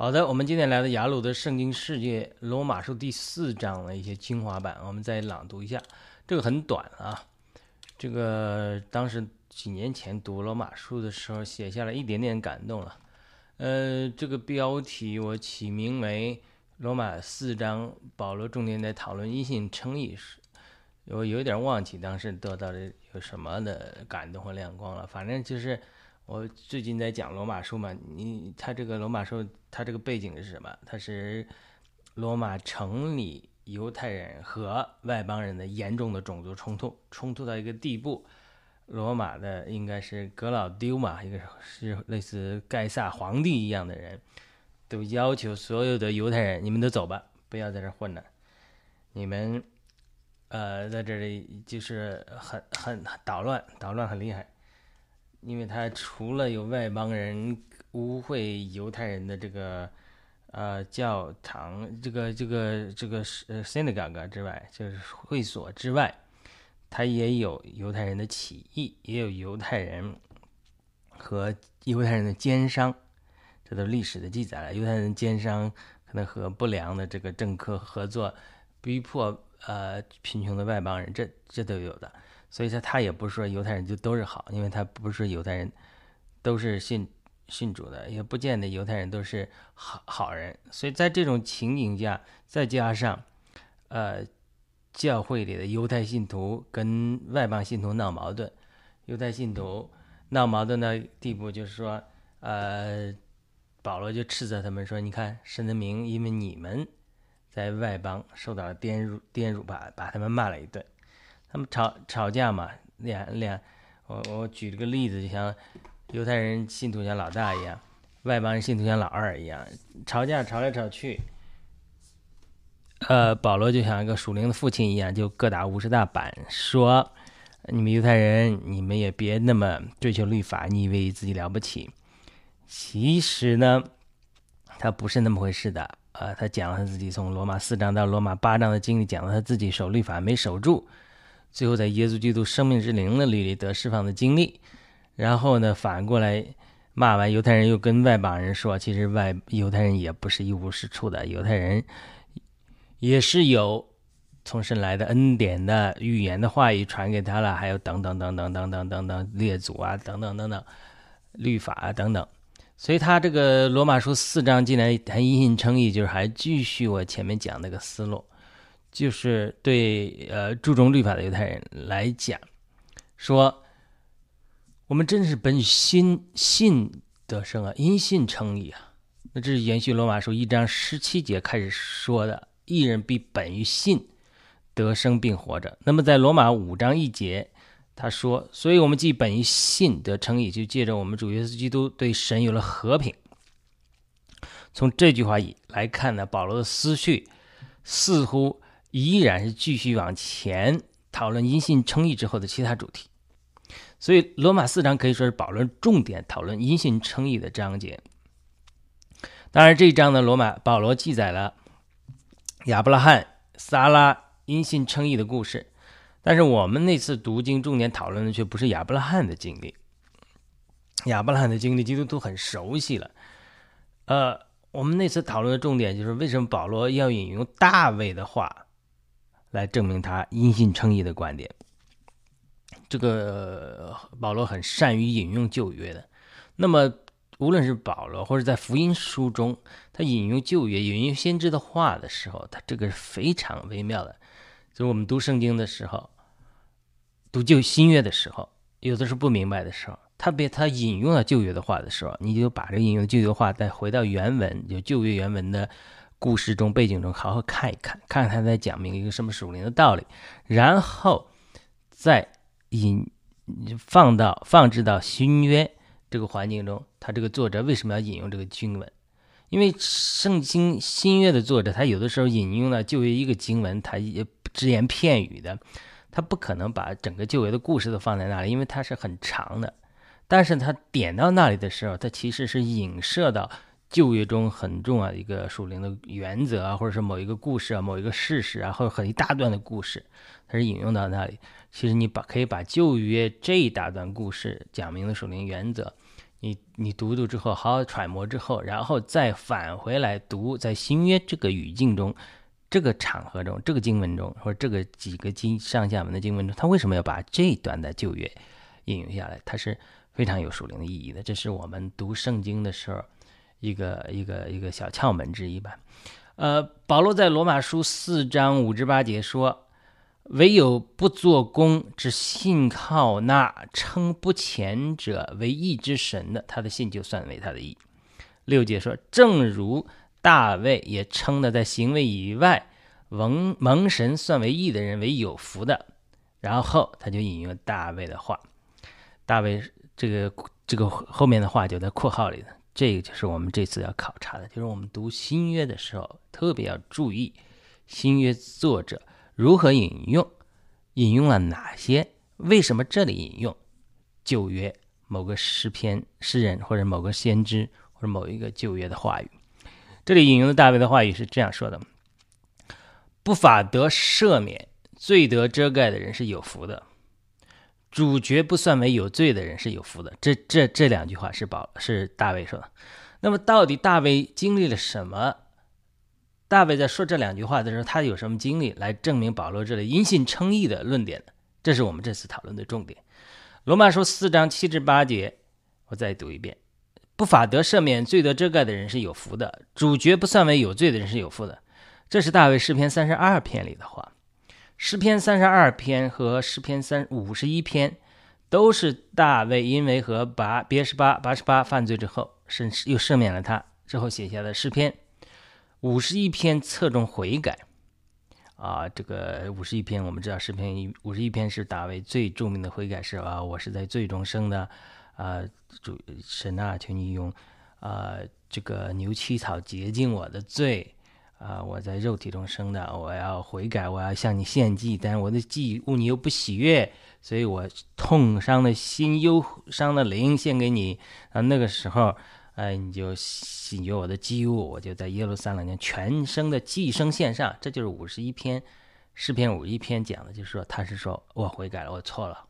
好的，我们今天来到雅鲁的圣经世界罗马书第四章的一些精华版，我们再朗读一下。这个很短啊，这个当时几年前读罗马书的时候写下来一点点感动了。呃，这个标题我起名为罗马四章，保罗重点在讨论因信称义时，我有点忘记当时得到的有什么的感动和亮光了。反正就是我最近在讲罗马书嘛，你他这个罗马书。它这个背景是什么？它是罗马城里犹太人和外邦人的严重的种族冲突，冲突到一个地步。罗马的应该是格老丢嘛，一个是类似盖萨皇帝一样的人，都要求所有的犹太人，你们都走吧，不要在这混了。你们呃在这里就是很很捣乱，捣乱很厉害，因为他除了有外邦人。污秽犹太人的这个呃教堂，这个这个这个是呃 synagogue 之外，就是会所之外，它也有犹太人的起义，也有犹太人和犹太人的奸商，这都历史的记载了。犹太人奸商可能和不良的这个政客合作，逼迫呃贫穷的外邦人，这这都有的。所以说他也不是说犹太人就都是好，因为他不是犹太人都是信。信主的也不见得犹太人都是好好人，所以在这种情景下，再加上，呃，教会里的犹太信徒跟外邦信徒闹矛盾，犹太信徒闹矛盾的地步就是说，呃，保罗就斥责他们说：“你看，神的名因为你们在外邦受到了玷辱，玷辱把把他们骂了一顿。他们吵吵架嘛，两两，我我举了个例子，就像。犹太人信徒像老大一样，外邦人信徒像老二一样，吵架吵来吵去。呃，保罗就像一个属灵的父亲一样，就各打五十大板，说：“你们犹太人，你们也别那么追求律法，你以为自己了不起。其实呢，他不是那么回事的。呃，他讲了他自己从罗马四章到罗马八章的经历，讲了他自己守律法没守住，最后在耶稣基督生命之灵的里里得释放的经历。”然后呢，反过来骂完犹太人，又跟外邦人说，其实外犹太人也不是一无是处的，犹太人也是有从神来的恩典的预言的话语传给他了，还有等等等等等等等等列祖啊，等等等等律法啊等等，所以他这个罗马书四章进来谈因信称义，就是还继续我前面讲那个思路，就是对呃注重律法的犹太人来讲，说。我们真是本心信得生啊，因信称义啊。那这是延续罗马书一章十七节开始说的，一人必本于信得生并活着。那么在罗马五章一节，他说：“所以我们既本于信得称义，就借着我们主耶稣基督对神有了和平。”从这句话以来看呢，保罗的思绪似乎依然是继续往前讨论因信称义之后的其他主题。所以，罗马四章可以说是保罗重点讨论因信称义的章节。当然，这一章呢，罗马保罗记载了亚伯拉罕、撒拉因信称义的故事。但是，我们那次读经重点讨论的却不是亚伯拉罕的经历。亚伯拉罕的经历，基督徒很熟悉了。呃，我们那次讨论的重点就是为什么保罗要引用大卫的话来证明他因信称义的观点。这个保罗很善于引用旧约的，那么无论是保罗或者在福音书中，他引用旧约、引用先知的话的时候，他这个是非常微妙的。就是我们读圣经的时候，读旧新约的时候，有的是不明白的时候，特别他引用了旧约的话的时候，你就把这个引用旧约的话再回到原文，就旧约原文的故事中、背景中，好好看一看，看看他在讲明一个什么属灵的道理，然后再。引放到放置到新约这个环境中，他这个作者为什么要引用这个经文？因为圣经新约的作者，他有的时候引用了旧约一个经文，他也只言片语的，他不可能把整个旧约的故事都放在那里，因为它是很长的。但是他点到那里的时候，他其实是影射到旧约中很重要的一个属灵的原则啊，或者是某一个故事啊，某一个事实啊，或者很一大段的故事，它是引用到那里。其实你把可以把旧约这一大段故事讲明的属灵原则，你你读读之后，好好揣摩之后，然后再返回来读，在新约这个语境中、这个场合中、这个经文中，或者这个几个经上下文的经文中，他为什么要把这段的旧约引用下来？它是非常有属灵的意义的。这是我们读圣经的时候一个一个一个小窍门之一吧。呃，保罗在罗马书四章五至八节说。唯有不做工，只信靠那称不前者为义之神的，他的信就算为他的义。六节说，正如大卫也称的在行为以外蒙蒙神算为义的人为有福的。然后他就引用大卫的话，大卫这个这个后面的话就在括号里的，这个就是我们这次要考察的，就是我们读新约的时候特别要注意新约作者。如何引用？引用了哪些？为什么这里引用旧约某个诗篇诗人或者某个先知或者某一个旧约的话语？这里引用的大卫的话语是这样说的：“不法得赦免，罪得遮盖的人是有福的；主角不算为有罪的人是有福的。”这这这两句话是保是大卫说的。那么，到底大卫经历了什么？大卫在说这两句话的时候，他有什么经历来证明保罗这里因信称义的论点呢？这是我们这次讨论的重点。罗马书四章七至八节，我再读一遍：不法得赦免、罪得遮盖的人是有福的；主角不算为有罪的人是有福的。这是大卫诗篇三十二篇里的话。诗篇三十二篇和诗篇三五十一篇都是大卫因为和拔别十八八十八犯罪之后，神又赦免了他之后写下的诗篇。五十一篇侧重悔改，啊，这个五十一篇我们知道诗篇五十一篇是大卫最著名的悔改诗啊，我是在罪中生的，啊，主神啊，求你用啊这个牛膝草洁净我的罪，啊，我在肉体中生的，我要悔改，我要向你献祭，但是我的祭物你又不喜悦，所以我痛伤的心、忧伤的灵献给你啊，那个时候。哎，你就喜悦我的祭物，我就在耶路撒冷将全生的寄生献上。这就是五十一篇诗篇五十一篇讲的，就是说他是说我悔改了，我错了，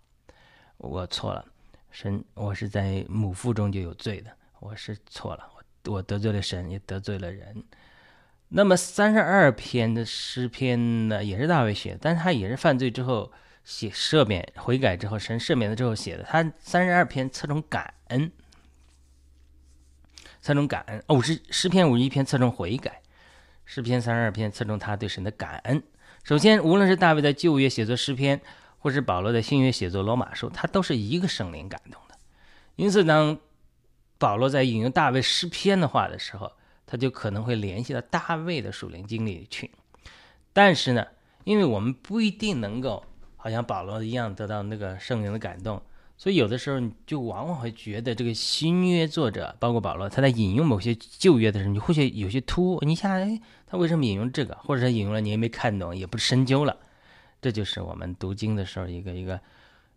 我错了，神，我是在母腹中就有罪的，我是错了，我我得罪了神，也得罪了人。那么三十二篇的诗篇呢，也是大卫写的，但是他也是犯罪之后写赦免悔改之后，神赦免了之后写的。他三十二篇侧重感恩。侧重感恩，五十诗篇五十一篇侧重悔改，诗篇三十二篇侧重他对神的感恩。首先，无论是大卫在旧约写作诗篇，或是保罗在新约写作罗马书，他都是一个圣灵感动的。因此，当保罗在引用大卫诗篇的话的时候，他就可能会联系到大卫的属灵经历去。但是呢，因为我们不一定能够好像保罗一样得到那个圣灵的感动。所以有的时候你就往往会觉得这个新约作者，包括保罗，他在引用某些旧约的时候，你或许有些突兀。你想，哎，他为什么引用这个？或者他引用了你也没看懂，也不深究了。这就是我们读经的时候一个一个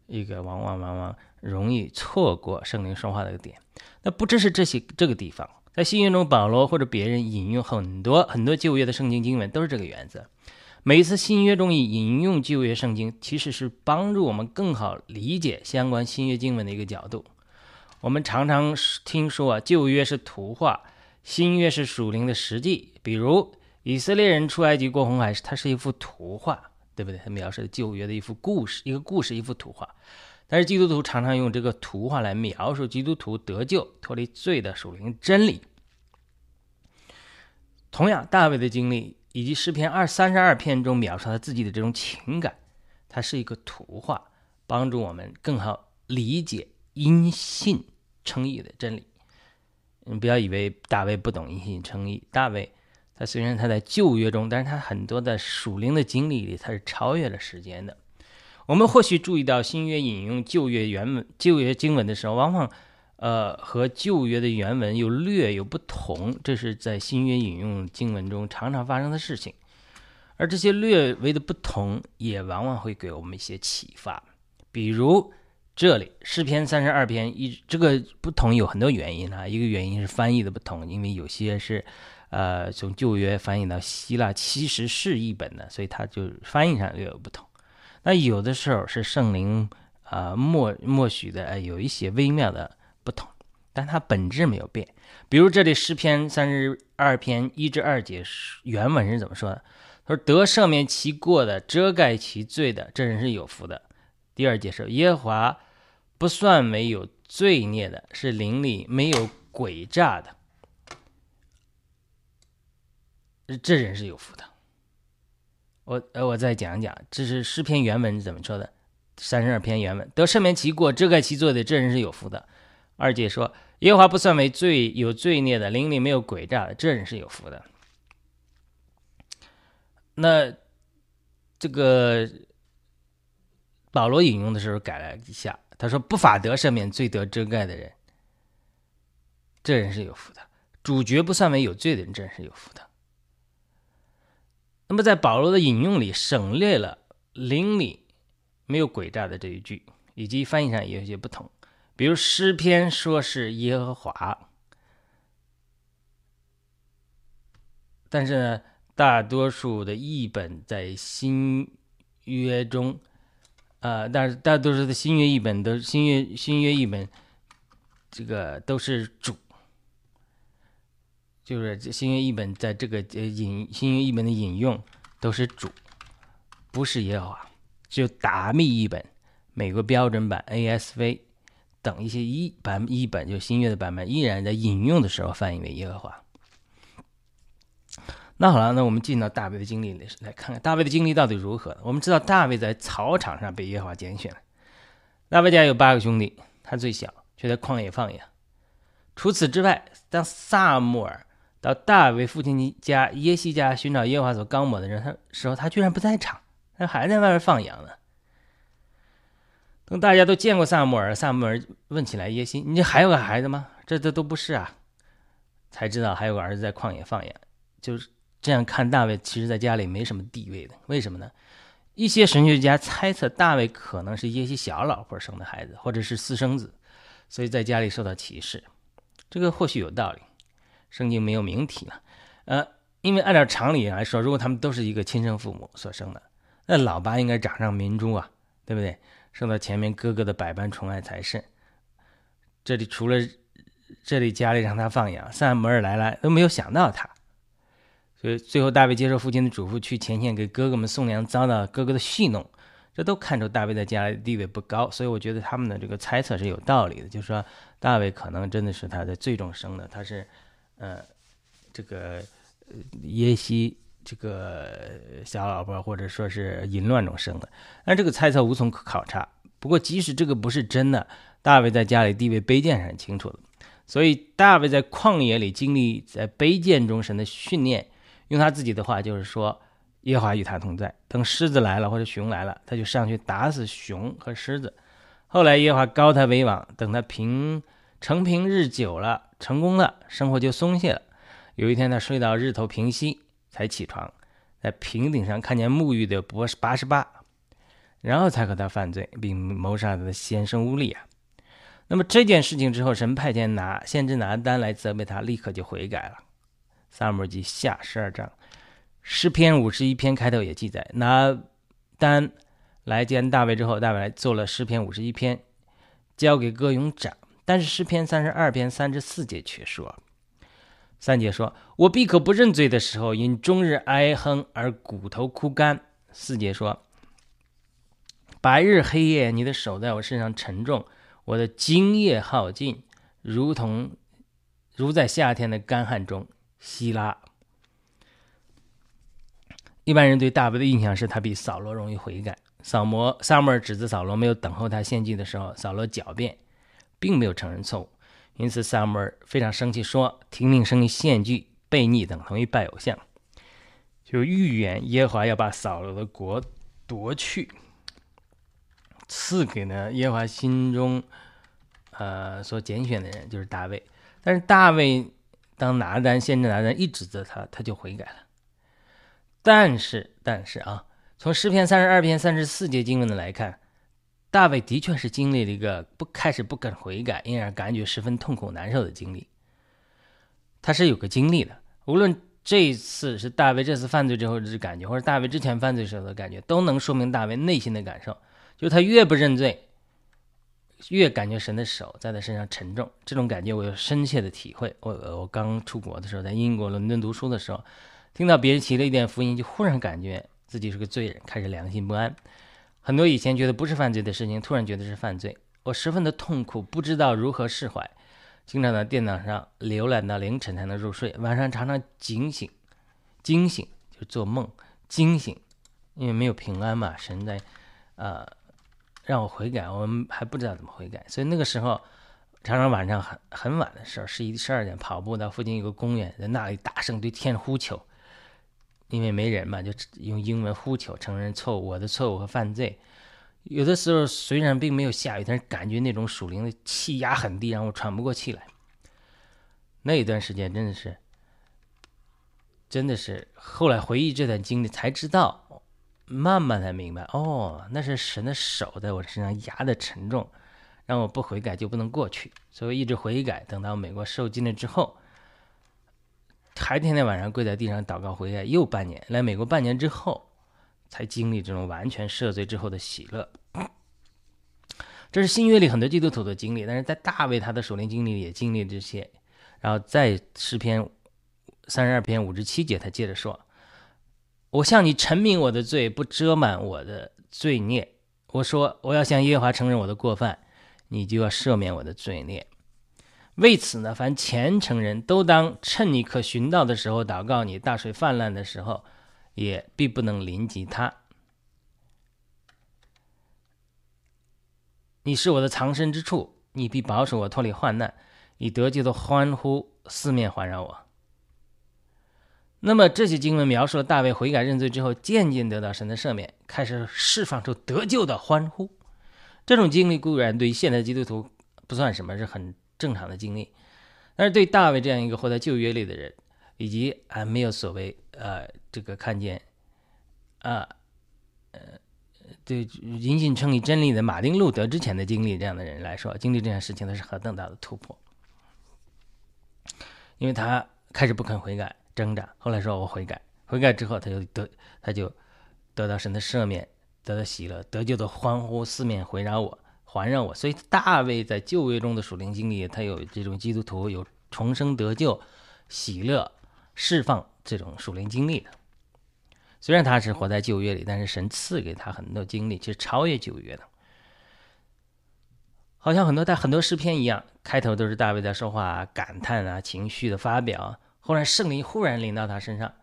一个往往往往容易错过圣灵说话的一个点。那不只是这些这个地方，在新约中，保罗或者别人引用很多很多旧约的圣经经文，都是这个原则。每一次新约中引用旧约圣经，其实是帮助我们更好理解相关新约经文的一个角度。我们常常听说啊，旧约是图画，新约是属灵的实际。比如以色列人出埃及过红海，它是一幅图画，对不对？它描述旧约的一幅故事，一个故事，一幅图画。但是基督徒常常用这个图画来描述基督徒得救、脱离罪的属灵真理。同样，大卫的经历。以及诗篇二三十二篇中描述他自己的这种情感，它是一个图画，帮助我们更好理解因信称义的真理。你不要以为大卫不懂因信称义，大卫他虽然他在旧约中，但是他很多的属灵的经历里，他是超越了时间的。我们或许注意到新约引用旧约原文、旧约经文的时候，往往。呃，和旧约的原文又略有不同，这是在新约引用经文中常常发生的事情。而这些略微的不同，也往往会给我们一些启发。比如这里诗篇三十二篇一，这个不同有很多原因啊。一个原因是翻译的不同，因为有些是呃从旧约翻译到希腊其实是译本的，所以它就翻译上略有不同。那有的时候是圣灵啊默默许的，有一些微妙的。不同，但它本质没有变。比如这里诗篇三十二篇一至二节原文是怎么说的？他说：“得赦免其过的，遮盖其罪的，这人是有福的。”第二节是耶和华不算没有罪孽的，是灵里没有诡诈的，这人是有福的。我呃，我再讲一讲，这是诗篇原文怎么说的？三十二篇原文：得赦免其过、遮盖其罪的，这人是有福的。二姐说：耶和华不算为罪有罪孽的，灵里没有诡诈的，这人是有福的。那这个保罗引用的时候改了一下，他说：不法得赦免、罪得遮盖的人，这人是有福的；主角不算为有罪的人，这人是有福的。那么在保罗的引用里省略了“灵里没有诡诈”的这一句，以及翻译上也有些不同。比如诗篇说是耶和华，但是呢，大多数的译本在新约中，呃，但是大多数的新约译本都新约新约译本，这个都是主，就是新约译本在这个呃引新约译本的引用都是主，不是耶和华，就达密译本、美国标准版 ASV。等一些一版一本就新约的版本，依然在引用的时候翻译为耶和华。那好了，那我们进到大卫的经历里来看看大卫的经历到底如何。我们知道大卫在草场上被耶和华拣选了。大卫家有八个兄弟，他最小，却在旷野放羊。除此之外，当萨穆尔到大卫父亲家耶西家寻找耶和华所刚抹的人，他时候他居然不在场，他还在外面放羊呢。等大家都见过萨姆尔，萨姆尔问起来耶西：“你这还有个孩子吗？”这这都不是啊，才知道还有个儿子在旷野放羊。就是这样看大卫，其实在家里没什么地位的。为什么呢？一些神学家猜测大卫可能是耶西小老婆生的孩子，或者是私生子，所以在家里受到歧视。这个或许有道理，圣经没有明提了。呃，因为按照常理来说，如果他们都是一个亲生父母所生的，那老八应该掌上明珠啊，对不对？受到前面哥哥的百般宠爱才是。这里除了这里家里让他放养，萨摩尔来了都没有想到他，所以最后大卫接受父亲的嘱咐去前线给哥哥们送粮，遭到哥哥的戏弄，这都看出大卫在家里地位不高。所以我觉得他们的这个猜测是有道理的，就是说大卫可能真的是他的最终生的，他是呃这个耶西。这个小老婆，或者说是淫乱中生的，但这个猜测无从考察。不过，即使这个不是真的，大卫在家里地位卑贱是很清楚的。所以，大卫在旷野里经历在卑贱中神的训练，用他自己的话就是说：“耶和华与他同在。等狮子来了或者熊来了，他就上去打死熊和狮子。后来，耶和华高他为王，等他平成平日久了，成功了，生活就松懈了。有一天，他睡到日头平息。才起床，在平顶上看见沐浴的博八十八，然后才和他犯罪，并谋杀他的先生乌利亚。那么这件事情之后，神派遣拿先知拿单来责备他，立刻就悔改了。撒母耳记下十二章，诗篇五十一篇开头也记载，拿单来见大卫之后，大卫做了诗篇五十一篇，交给歌咏长。但是诗篇三十二篇三至四节却说。三姐说：“我闭口不认罪的时候，因终日哀哼而骨头枯干。”四姐说：“白日黑夜，你的手在我身上沉重，我的精液耗尽，如同如在夏天的干旱中。”希拉。一般人对大卫的印象是他比扫罗容易悔改。扫摩萨摩尔指责扫罗没有等候他献祭的时候，扫罗狡辩，并没有承认错误。因此，萨母尔非常生气，说：“听命生于献祭、悖逆等同于拜偶像。”就预言耶和华要把扫罗的国夺去，赐给呢耶和华心中呃所拣选的人，就是大卫。但是大卫当拿单先知拿单一指责他，他就悔改了。但是，但是啊，从诗篇三十二篇三十四节经文的来看。大卫的确是经历了一个不开始不肯悔改，因而感觉十分痛苦难受的经历。他是有个经历的，无论这一次是大卫这次犯罪之后的感觉，或者大卫之前犯罪时候的感觉，都能说明大卫内心的感受。就他越不认罪，越感觉神的手在他身上沉重，这种感觉我有深切的体会。我我刚出国的时候，在英国伦敦读书的时候，听到别人提了一点福音，就忽然感觉自己是个罪人，开始良心不安。很多以前觉得不是犯罪的事情，突然觉得是犯罪，我十分的痛苦，不知道如何释怀。经常在电脑上浏览到凌晨才能入睡，晚上常常惊醒，惊醒就做梦，惊醒，因为没有平安嘛，神在，呃。让我悔改，我们还不知道怎么悔改，所以那个时候常常晚上很很晚的时候，十一十二点跑步到附近有个公园，在那里大声对天呼求，因为没人嘛，就用英文呼求，承认错误，我的错误和犯罪。有的时候虽然并没有下雨，但是感觉那种属灵的气压很低，让我喘不过气来。那一段时间真的是，真的是后来回忆这段经历才知道。慢慢才明白，哦，那是神的手在我身上压的沉重，让我不悔改就不能过去，所以一直悔改。等到美国受尽了之后，还天天晚上跪在地上祷告悔改，又半年。来美国半年之后，才经历这种完全赦罪之后的喜乐。这是新约里很多基督徒的经历，但是在大卫他的属灵经历也经历这些。然后在诗篇三十二篇五十七节，他接着说。我向你陈明我的罪，不遮满我的罪孽。我说我要向耶和华承认我的过犯，你就要赦免我的罪孽。为此呢，凡虔诚人都当趁你可寻到的时候祷告你。大水泛滥的时候，也必不能临及他。你是我的藏身之处，你必保守我脱离患难，以得救的欢呼四面环绕我。那么这些经文描述了大卫悔改认罪之后，渐渐得到神的赦免，开始释放出得救的欢呼。这种经历固然对现代基督徒不算什么，是很正常的经历。但是对大卫这样一个活在旧约里的人，以及还没有所谓呃这个看见啊呃对因信称义真理的马丁路德之前的经历这样的人来说，经历这件事情，那是何等大的突破！因为他开始不肯悔改。挣扎，后来说我悔改，悔改之后他就得，他就得到神的赦免，得到喜乐，得救的欢呼四面围绕我，环绕我。所以大卫在旧约中的属灵经历，他有这种基督徒有重生得救、喜乐、释放这种属灵经历的。虽然他是活在旧约里，但是神赐给他很多经历，其实超越旧约的。好像很多在很多诗篇一样，开头都是大卫在说话、感叹啊、情绪的发表。后来圣灵忽然临到他身上，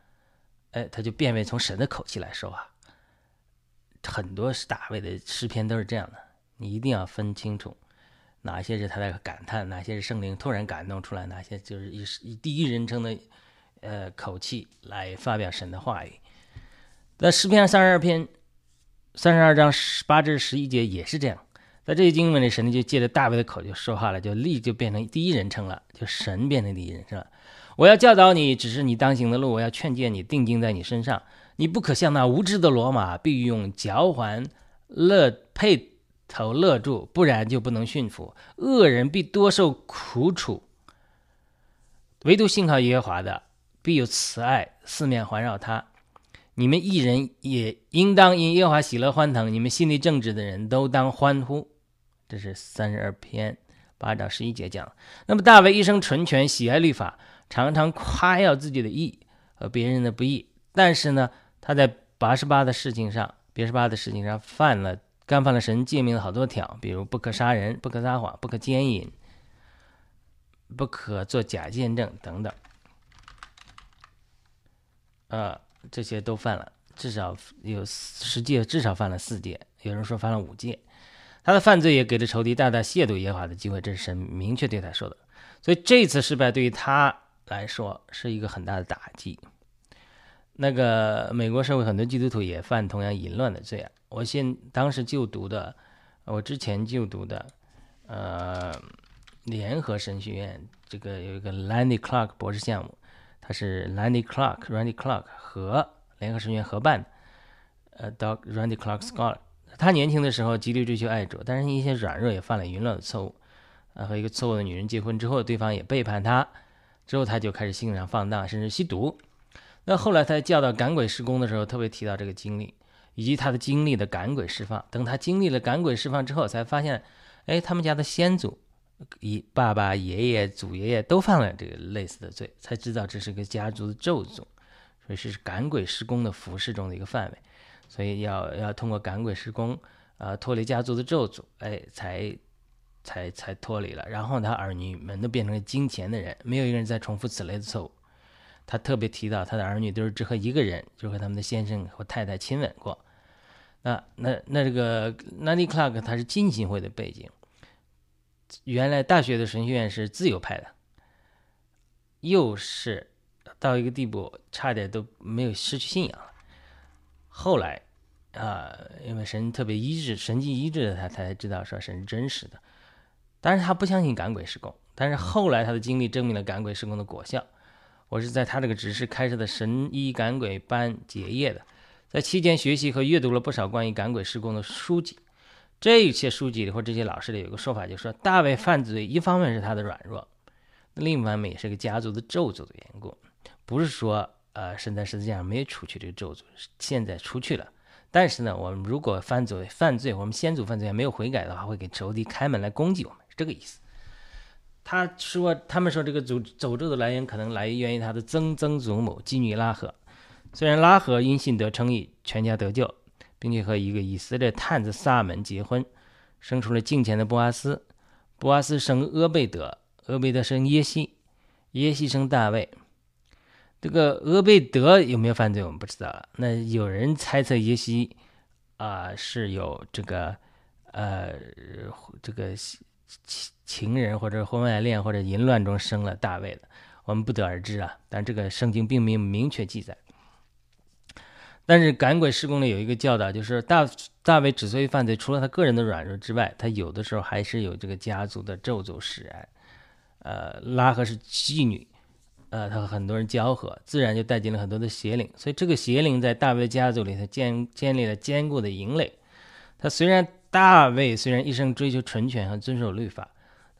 哎，他就变为从神的口气来说话。很多是大卫的诗篇都是这样的，你一定要分清楚，哪些是他在感叹，哪些是圣灵突然感动出来，哪些就是以以第一人称的呃口气来发表神的话语。在诗篇三十二篇三十二章十八至十一节也是这样，在这些经文里，神就借着大卫的口就说话了，就立就变成第一人称了，就神变成第一人称了。我要教导你，只是你当行的路。我要劝诫你，定睛在你身上。你不可像那无知的罗马，必用脚环勒配头勒住，不然就不能驯服。恶人必多受苦楚，唯独信靠耶和华的，必有慈爱四面环绕他。你们一人也应当因耶和华喜乐欢腾。你们心里正直的人都当欢呼。这是三十二篇八到十一节讲。那么大卫一生纯全，喜爱律法。常常夸耀自己的义和别人的不义，但是呢，他在八十八的事情上，别十八的事情上犯了干犯了神诫命的好多条，比如不可杀人、不可撒谎、不可奸淫、不可做假见证等等，呃，这些都犯了，至少有十戒，至少犯了四戒，有人说犯了五戒。他的犯罪也给了仇敌大大亵渎耶和华的机会，这是神明确对他说的。所以这次失败对于他。来说是一个很大的打击。那个美国社会很多基督徒也犯同样淫乱的罪啊。我现当时就读的，我之前就读的，呃，联合神学院这个有一个 Landy Clark 博士项目，他是 Landy Clark Randy Clark 和联合神学院合办的，呃，Doc Randy Clark Scholar。他年轻的时候极力追求爱主，但是一些软弱也犯了淫乱的错误，啊，和一个错误的女人结婚之后，对方也背叛他。之后他就开始性上放荡，甚至吸毒。那后来他教导赶鬼施工的时候，特别提到这个经历，以及他的经历的赶鬼释放。等他经历了赶鬼释放之后，才发现哎，他们家的先祖，爷爸爸、爷爷、祖爷爷都犯了这个类似的罪，才知道这是个家族的咒诅，所以是赶鬼施工的服饰中的一个范围，所以要要通过赶鬼施工，呃，脱离家族的咒诅，哎，才才才脱离了。然后他儿女们都变成了金钱的人，没有一个人再重复此类的错误。他特别提到，他的儿女都是只和一个人，就和他们的先生或太太亲吻过。那那那这个 Nanny Clark 他是浸信会的背景，原来大学的神学院是自由派的，又是到一个地步，差点都没有失去信仰了。后来啊，因为神特别医治、神迹医治的他，他才知道说神是真实的。但是他不相信赶鬼施工，但是后来他的经历证明了赶鬼施工的果效。我是在他这个执事开设的神医赶鬼班结业的，在期间学习和阅读了不少关于赶鬼施工的书籍。这一些书籍里或这些老师里有个说法，就是说大卫犯罪一方面是他的软弱，另一方面也是个家族的咒诅的缘故。不是说呃神在十字架上没有除去这个咒诅，现在除去了。但是呢，我们如果犯罪犯罪，我们先祖犯罪没有悔改的话，会给仇敌开门来攻击我们，是这个意思。他说：“他们说这个诅诅咒的来源可能来源于他的曾曾祖母妓女拉合。虽然拉合因信得称义，全家得救，并且和一个以色列探子萨门结婚，生出了敬虔的波阿斯。波阿斯生阿贝德，阿贝德生耶西，耶西生大卫。这个阿贝德有没有犯罪，我们不知道。那有人猜测耶西啊是有这个呃这个。”情人或者婚外恋或者淫乱中生了大卫的，我们不得而知啊。但这个圣经并没有明确记载。但是赶鬼施工里有一个教导，就是大大卫之所以犯罪，除了他个人的软弱之外，他有的时候还是有这个家族的咒诅使然。呃，拉合是妓女，呃，他和很多人交合，自然就带进了很多的邪灵。所以这个邪灵在大卫家族里，他建建立了坚固的营垒。他虽然。大卫虽然一生追求纯全和遵守律法，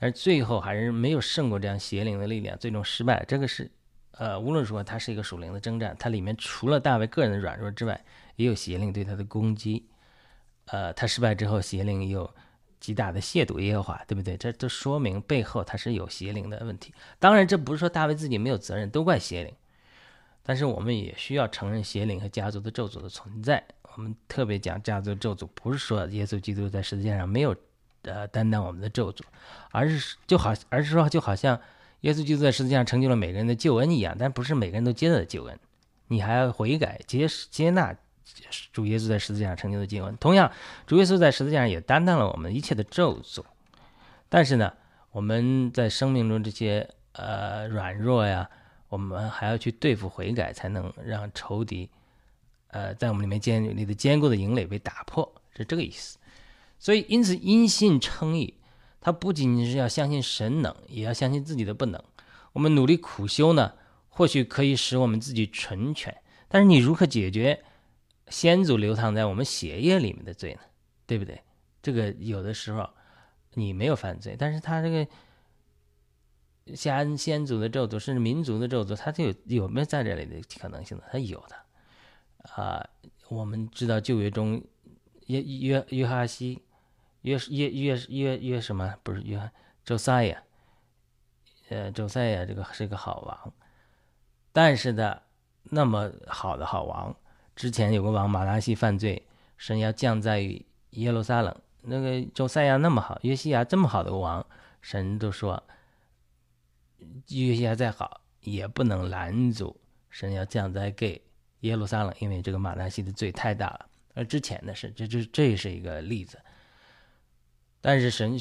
而最后还是没有胜过这样邪灵的力量，最终失败。这个是，呃，无论说它是一个属灵的征战，它里面除了大卫个人的软弱之外，也有邪灵对他的攻击。呃，他失败之后，邪灵有极大的亵渎耶和华，对不对？这都说明背后他是有邪灵的问题。当然，这不是说大卫自己没有责任，都怪邪灵。但是我们也需要承认邪灵和家族的咒诅的存在。我们特别讲家族咒诅，不是说耶稣基督在十字架上没有，呃，担当我们的咒诅，而是就好，而是说就好像耶稣基督在十字架上成就了每个人的救恩一样，但不是每个人都接的救恩，你还要悔改接接纳主耶稣在十字架上成就的救恩。同样，主耶稣在十字架上也担当了我们一切的咒诅，但是呢，我们在生命中这些呃软弱呀，我们还要去对付悔改，才能让仇敌。呃，在我们里面建立的坚固的营垒被打破，是这个意思。所以，因此因信称义，他不仅仅是要相信神能，也要相信自己的不能。我们努力苦修呢，或许可以使我们自己纯全，但是你如何解决先祖流淌在我们血液里面的罪呢？对不对？这个有的时候你没有犯罪，但是他这个先先祖的咒诅，甚至民族的咒诅，他就有有没有在这里的可能性呢？他有的。啊，我们知道旧约中约约约哈西，约约约约约什么？不是约周赛亚，呃，周赛亚这个是个好王，但是呢，那么好的好王，之前有个王马拉西犯罪，神要降在于耶路撒冷。那个周赛亚那么好，约西亚这么好的王，神都说约西亚再好也不能拦阻神要降灾给。耶路撒冷，因为这个马拉西的罪太大了。而之前的是，这这这是一个例子。但是神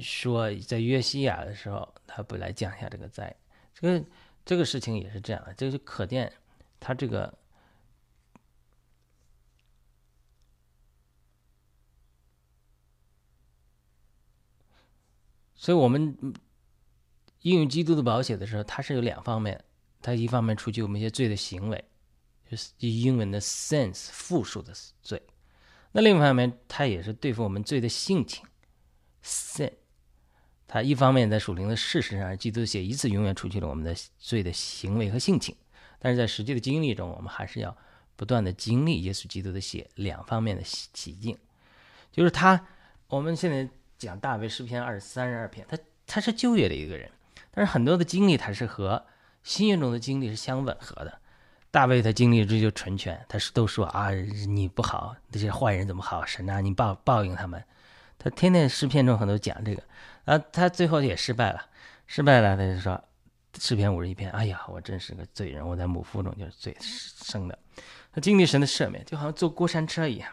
说，在约西亚的时候，他不来降下这个灾。这个这个事情也是这样的，这是可见他这个。所以我们应用基督的保险的时候，它是有两方面，它一方面除去我们一些罪的行为。就是英文的 sense 复数的罪，那另一方面，它也是对付我们罪的性情 sin。它一方面在属灵的事实上，基督写一次永远除去了我们的罪的行为和性情，但是在实际的经历中，我们还是要不断的经历耶稣基督的血两方面的洗净。就是他，我们现在讲大卫诗篇二十三十二篇，他他是旧约的一个人，但是很多的经历他是和新约中的经历是相吻合的。大卫他经历追求纯全，他是都说啊你不好，那些坏人怎么好？神啊，你报报应他们。他天天诗篇中很多讲这个，啊，他最后也失败了，失败了，他就说诗篇五十一篇，哎呀，我真是个罪人，我在母腹中就是罪生的。他经历神的赦免，就好像坐过山车一样。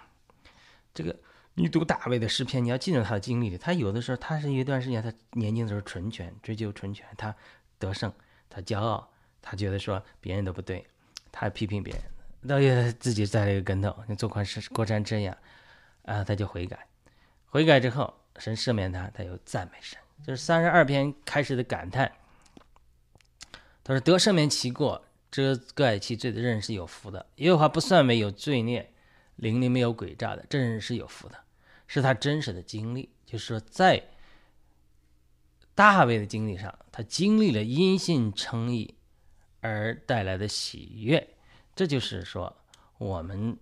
这个你读大卫的诗篇，你要进入他的经历里，他有的时候他是一段时间，他年轻的时候纯全，追求纯全，他得胜，他骄傲，他觉得说别人都不对。他批评别人，到也自己栽了一个跟头，你坐宽是过山车一样，啊，他就悔改，悔改之后，神赦免他，他又赞美神，就是三十二篇开始的感叹。他说：“得赦免其过，遮盖其罪的人是有福的；耶和华不算没有罪孽，灵里没有诡诈的，这人是有福的。”是他真实的经历，就是说，在大卫的经历上，他经历了因信称义。而带来的喜悦，这就是说，我们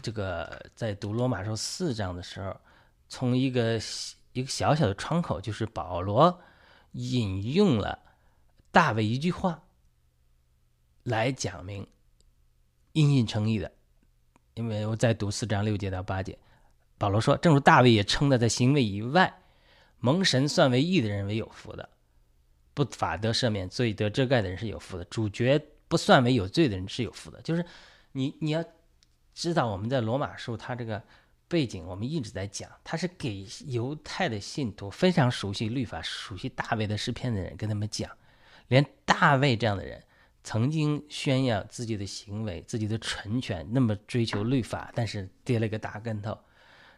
这个在读罗马书四章的时候，从一个一个小小的窗口，就是保罗引用了大卫一句话来讲明因信称义的。因为我在读四章六节到八节，保罗说：“正如大卫也称的，在行为以外蒙神算为义的人为有福的。”不法得赦免，罪得遮盖的人是有福的；主角不算为有罪的人是有福的。就是你你要知道，我们在罗马书他这个背景，我们一直在讲，他是给犹太的信徒非常熟悉律法、熟悉大卫的诗篇的人跟他们讲，连大卫这样的人曾经宣扬自己的行为、自己的纯全，那么追求律法，但是跌了一个大跟头。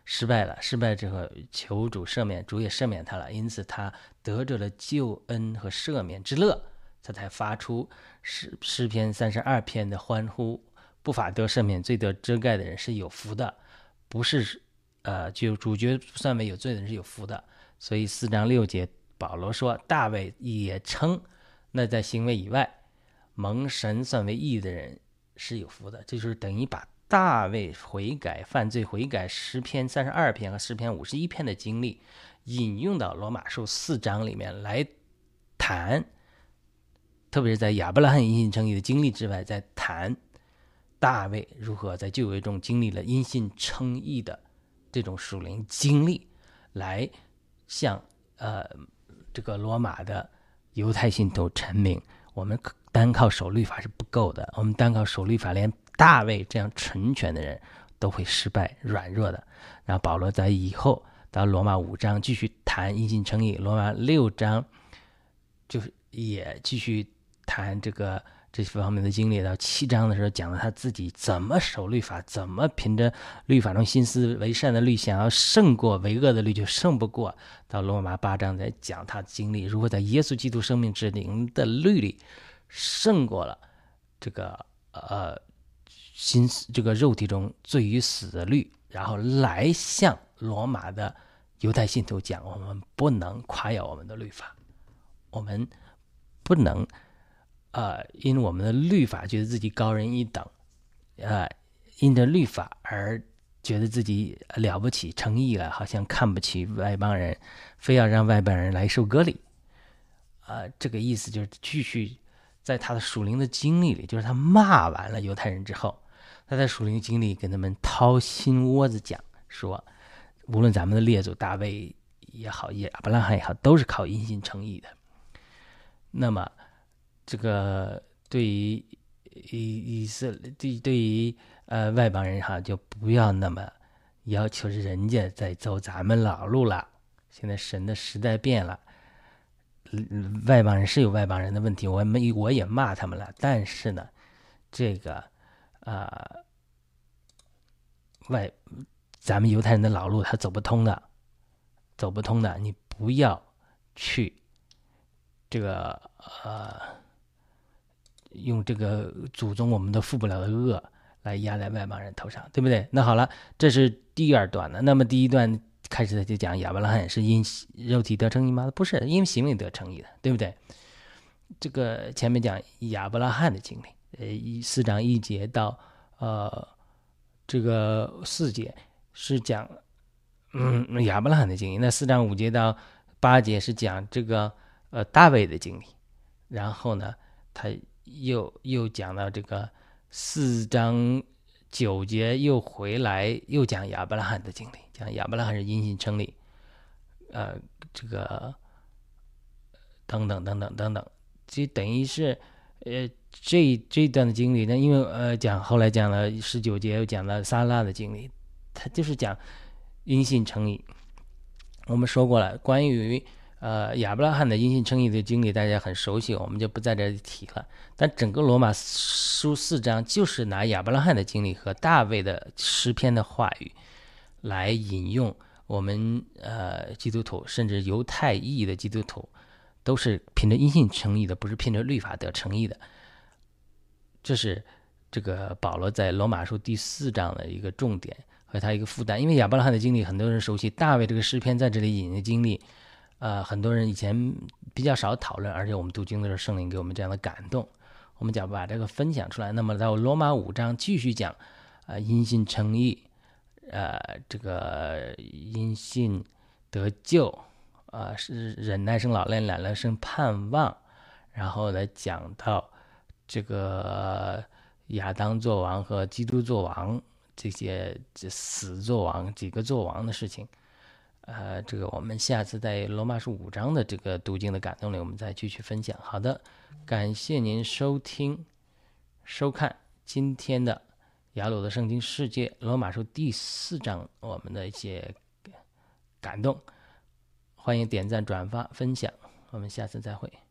失败了，失败之后求主赦免，主也赦免他了，因此他得着了救恩和赦免之乐，他才发出诗诗篇三十二篇的欢呼。不法得赦免、罪得遮盖的人是有福的，不是呃，就主角算为有罪的人是有福的。所以四章六节，保罗说，大卫也称那在行为以外蒙神算为义的人是有福的，这就是等于把。大卫悔改、犯罪悔改诗篇三十二篇和诗篇五十一篇的经历，引用到罗马书四章里面来谈，特别是在亚伯拉罕因信称义的经历之外，在谈大卫如何在旧约中经历了因信称义的这种属灵经历，来向呃这个罗马的犹太信徒陈明：我们单靠守律法是不够的，我们单靠守律法连。大卫这样纯全的人都会失败、软弱的。然后保罗在以后到罗马五章继续谈因信称义，罗马六章就是也继续谈这个这方面的经历。到七章的时候讲了他自己怎么守律法，怎么凭着律法中心思为善的律想要胜过为恶的律就胜不过。到罗马八章在讲他经历如何在耶稣基督生命之灵的律里胜过了这个呃。心思这个肉体中罪与死的律，然后来向罗马的犹太信徒讲：我们不能夸耀我们的律法，我们不能，呃，因我们的律法觉得自己高人一等，呃，因着律法而觉得自己了不起、称义了，好像看不起外邦人，非要让外邦人来受割礼。呃，这个意思就是继续在他的属灵的经历里，就是他骂完了犹太人之后。他在属灵经历跟他们掏心窝子讲说，无论咱们的列祖大卫也好，也亚伯拉罕也好，都是靠因信称义的。那么，这个对于以以色列对对于呃外邦人哈，就不要那么要求人家在走咱们老路了。现在神的时代变了，外邦人是有外邦人的问题，我没我也骂他们了。但是呢，这个。啊，外，咱们犹太人的老路他走不通的，走不通的，你不要去这个呃，用这个祖宗我们都负不了的恶来压在外邦人头上，对不对？那好了，这是第二段的。那么第一段开始就讲亚伯拉罕是因肉体得称义吗？不是，因为行为得称义的，对不对？这个前面讲亚伯拉罕的经历。呃，一四章一节到呃这个四节是讲嗯亚伯拉罕的经历。那四章五节到八节是讲这个呃大卫的经历，然后呢，他又又讲到这个四章九节又回来又讲亚伯拉罕的经历，讲亚伯拉罕是因信称立，呃，这个等等等等等等，就等于是呃。这这段的经历呢，因为呃讲后来讲了十九节，又讲了撒拉的经历，他就是讲因信称义。我们说过了，关于呃亚伯拉罕的因信称义的经历，大家很熟悉，我们就不在这里提了。但整个罗马书四章就是拿亚伯拉罕的经历和大卫的诗篇的话语来引用，我们呃基督徒甚至犹太裔的基督徒都是凭着因信称义的，不是凭着律法得称义的。这是这个保罗在罗马书第四章的一个重点和他一个负担，因为亚伯拉罕的经历很多人熟悉，大卫这个诗篇在这里引的经历，呃，很多人以前比较少讨论，而且我们读经的时候，圣灵给我们这样的感动，我们讲把这个分享出来。那么到罗马五章继续讲，呃，因信称义，呃，这个因信得救，呃，是忍耐生老练，懒了生盼望，然后来讲到。这个亚当做王和基督做王，这些这死做王几个做王的事情，呃，这个我们下次在罗马书五章的这个读经的感动里，我们再继续分享。好的，感谢您收听、收看今天的雅鲁的圣经世界罗马书第四章我们的一些感动，欢迎点赞、转发、分享，我们下次再会。